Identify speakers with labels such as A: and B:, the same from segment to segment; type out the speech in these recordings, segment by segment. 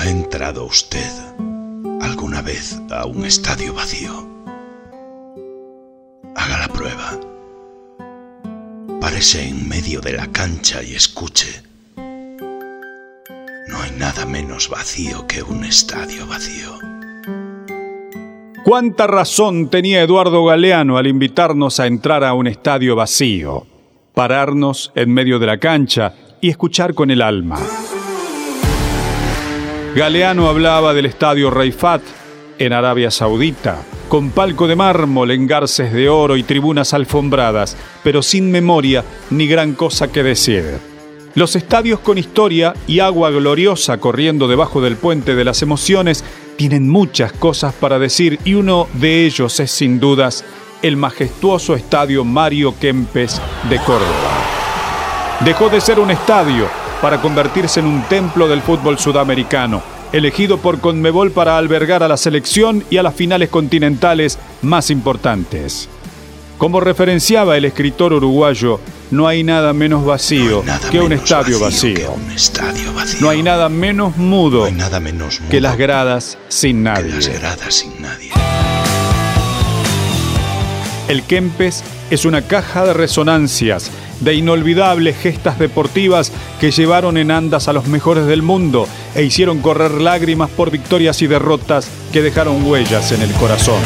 A: ¿Ha entrado usted alguna vez a un estadio vacío? Haga la prueba. Párese en medio de la cancha y escuche. No hay nada menos vacío que un estadio vacío.
B: ¿Cuánta razón tenía Eduardo Galeano al invitarnos a entrar a un estadio vacío? Pararnos en medio de la cancha y escuchar con el alma. Galeano hablaba del estadio Reifat en Arabia Saudita, con palco de mármol, engarces de oro y tribunas alfombradas, pero sin memoria ni gran cosa que decir. Los estadios con historia y agua gloriosa corriendo debajo del puente de las emociones tienen muchas cosas para decir y uno de ellos es sin dudas el majestuoso estadio Mario Kempes de Córdoba. Dejó de ser un estadio para convertirse en un templo del fútbol sudamericano, elegido por Conmebol para albergar a la selección y a las finales continentales más importantes. Como referenciaba el escritor uruguayo, no hay nada menos vacío, que, un estadio vacío. No hay nada menos mudo, que las gradas sin nadie. El Kempes es una caja de resonancias de inolvidables gestas deportivas que llevaron en andas a los mejores del mundo e hicieron correr lágrimas por victorias y derrotas que dejaron huellas en el corazón.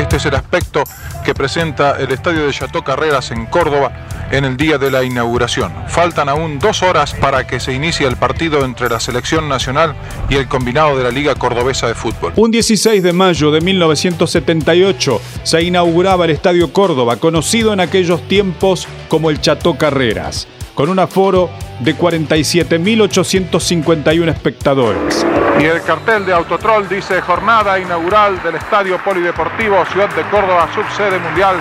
C: Este es el aspecto que presenta el estadio de Chateau Carreras en Córdoba en el día de la inauguración. Faltan aún dos horas para que se inicie el partido entre la selección nacional y el combinado de la Liga Cordobesa de Fútbol.
B: Un 16 de mayo de 1978 se inauguraba el Estadio Córdoba, conocido en aquellos tiempos como el Chateau Carreras con un aforo de 47.851 espectadores.
C: Y el cartel de Autotrol dice jornada inaugural del Estadio Polideportivo Ciudad de Córdoba, subsede mundial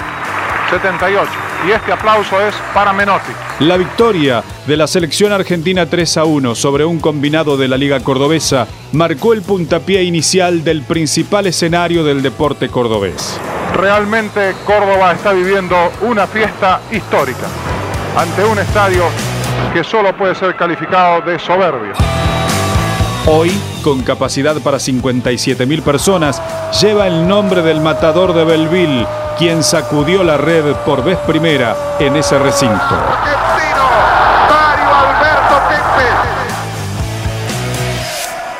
C: 78. Y este aplauso es para Menotti.
B: La victoria de la selección argentina 3 a 1 sobre un combinado de la Liga Cordobesa marcó el puntapié inicial del principal escenario del deporte cordobés.
C: Realmente Córdoba está viviendo una fiesta histórica ante un estadio que solo puede ser calificado de soberbio.
B: Hoy, con capacidad para 57.000 personas, lleva el nombre del matador de Belleville, quien sacudió la red por vez primera en ese recinto.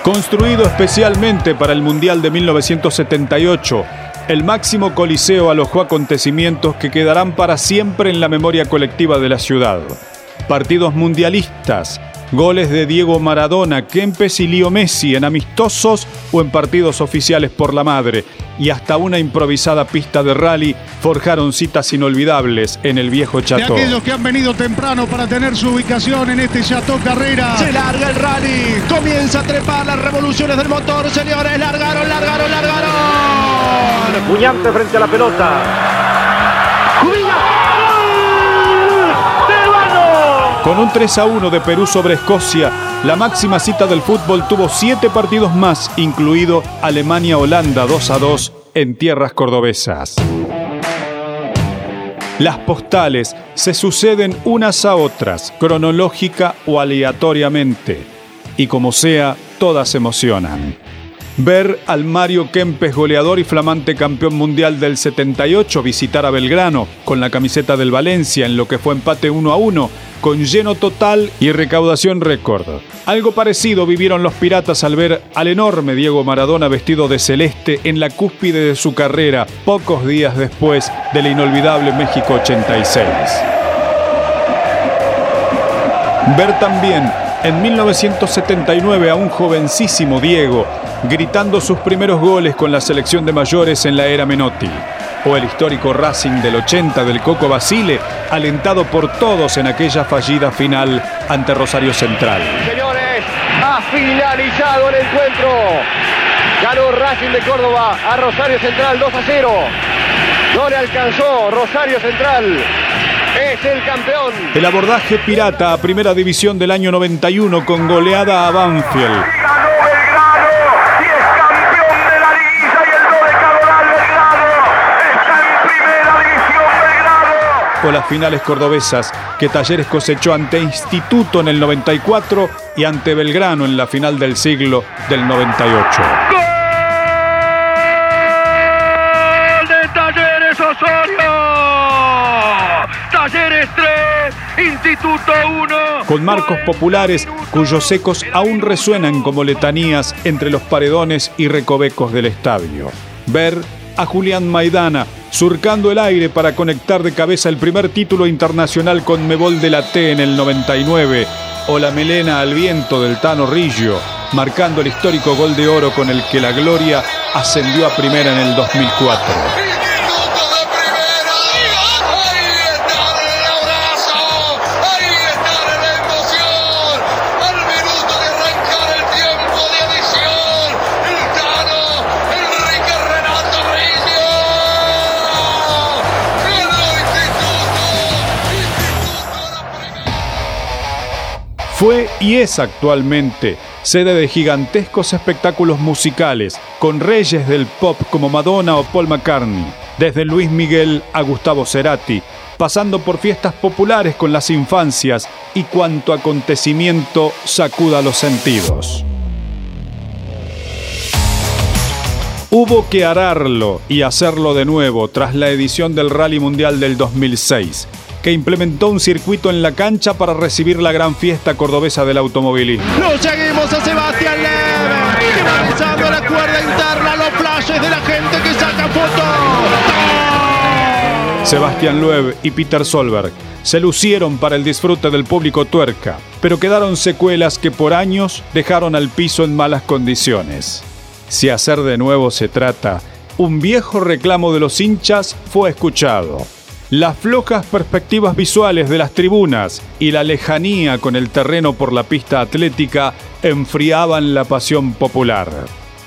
B: Construido especialmente para el Mundial de 1978, el máximo coliseo alojó acontecimientos que quedarán para siempre en la memoria colectiva de la ciudad. Partidos mundialistas, goles de Diego Maradona, Kempes y Lío Messi en amistosos o en partidos oficiales por la madre, y hasta una improvisada pista de rally forjaron citas inolvidables en el viejo Chateau.
D: De aquellos que han venido temprano para tener su ubicación en este Chateau Carrera.
E: Se larga el rally, comienza a trepar las revoluciones del motor, señores, largaron, largaron, largaron.
F: Puñante frente a la pelota.
B: Con un 3 a 1 de Perú sobre Escocia, la máxima cita del fútbol tuvo siete partidos más, incluido Alemania-Holanda 2 a 2 en tierras cordobesas. Las postales se suceden unas a otras, cronológica o aleatoriamente, y como sea, todas emocionan. Ver al Mario Kempes, goleador y flamante campeón mundial del 78, visitar a Belgrano con la camiseta del Valencia en lo que fue empate 1 a 1, con lleno total y recaudación récord. Algo parecido vivieron los piratas al ver al enorme Diego Maradona vestido de celeste en la cúspide de su carrera, pocos días después del inolvidable México 86. Ver también en 1979 a un jovencísimo Diego gritando sus primeros goles con la selección de mayores en la era Menotti. O el histórico Racing del 80 del Coco Basile, alentado por todos en aquella fallida final ante Rosario Central.
F: Señores, ha finalizado el encuentro. Ganó Racing de Córdoba a Rosario Central 2 a 0. No le alcanzó Rosario Central. Es el campeón.
B: El abordaje pirata a primera división del año 91 con goleada a Banfield. o las finales cordobesas que Talleres cosechó ante Instituto en el 94 y ante Belgrano en la final del siglo del 98.
G: 3, Instituto 1.
B: Con marcos populares cuyos ecos aún resuenan como letanías entre los paredones y recovecos del estadio. Ver a Julián Maidana surcando el aire para conectar de cabeza el primer título internacional con Mebol de la T en el 99 o la melena al viento del Tano Rillo, marcando el histórico gol de oro con el que la Gloria ascendió a primera en el 2004. Fue y es actualmente sede de gigantescos espectáculos musicales, con reyes del pop como Madonna o Paul McCartney, desde Luis Miguel a Gustavo Cerati, pasando por fiestas populares con las infancias y cuanto acontecimiento sacuda los sentidos. Hubo que ararlo y hacerlo de nuevo tras la edición del Rally Mundial del 2006 que implementó un circuito en la cancha para recibir la gran fiesta cordobesa del automovilismo.
E: Lo seguimos a Sebastián Leve, finalizando la cuerda interna, los flashes de la gente que saca fotos.
B: Sebastián Loeb y Peter Solberg se lucieron para el disfrute del público tuerca, pero quedaron secuelas que por años dejaron al piso en malas condiciones. Si hacer de nuevo se trata, un viejo reclamo de los hinchas fue escuchado. Las flojas perspectivas visuales de las tribunas y la lejanía con el terreno por la pista atlética enfriaban la pasión popular.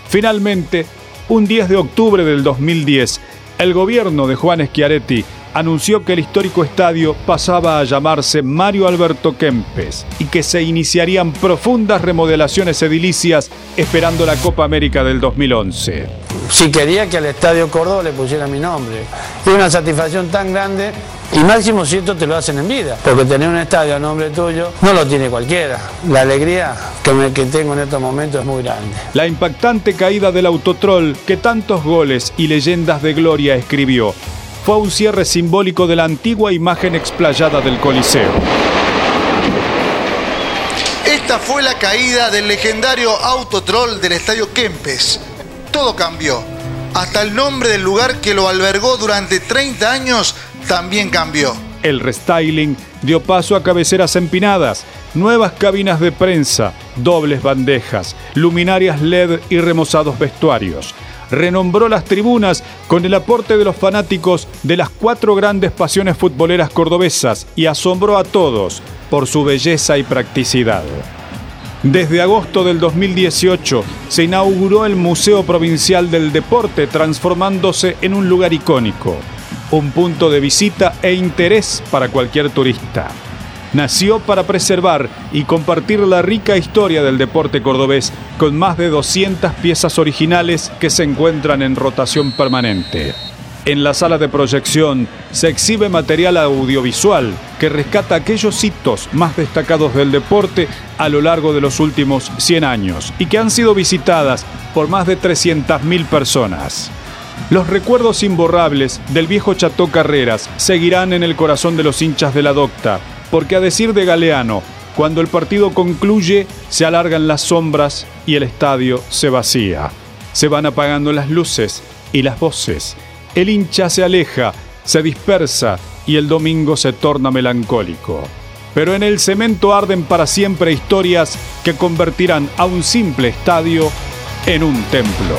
B: Finalmente, un 10 de octubre del 2010, el gobierno de Juan Schiaretti anunció que el histórico estadio pasaba a llamarse Mario Alberto Kempes y que se iniciarían profundas remodelaciones edilicias esperando la Copa América del 2011
H: si quería que al Estadio Córdoba le pusiera mi nombre. Es una satisfacción tan grande y máximo si esto te lo hacen en vida, porque tener un estadio a nombre tuyo no lo tiene cualquiera. La alegría que, me, que tengo en estos momentos es muy grande.
B: La impactante caída del autotrol que tantos goles y leyendas de gloria escribió fue un cierre simbólico de la antigua imagen explayada del Coliseo.
I: Esta fue la caída del legendario autotrol del Estadio Kempes todo cambió. Hasta el nombre del lugar que lo albergó durante 30 años también cambió.
B: El restyling dio paso a cabeceras empinadas, nuevas cabinas de prensa, dobles bandejas, luminarias LED y remozados vestuarios. Renombró las tribunas con el aporte de los fanáticos de las cuatro grandes pasiones futboleras cordobesas y asombró a todos por su belleza y practicidad. Desde agosto del 2018 se inauguró el Museo Provincial del Deporte, transformándose en un lugar icónico, un punto de visita e interés para cualquier turista. Nació para preservar y compartir la rica historia del deporte cordobés con más de 200 piezas originales que se encuentran en rotación permanente. En la sala de proyección se exhibe material audiovisual que rescata aquellos hitos más destacados del deporte a lo largo de los últimos 100 años y que han sido visitadas por más de 300.000 personas. Los recuerdos imborrables del viejo Chateau Carreras seguirán en el corazón de los hinchas de la Docta, porque a decir de Galeano, cuando el partido concluye, se alargan las sombras y el estadio se vacía. Se van apagando las luces y las voces el hincha se aleja, se dispersa y el domingo se torna melancólico. Pero en el cemento arden para siempre historias que convertirán a un simple estadio en un templo.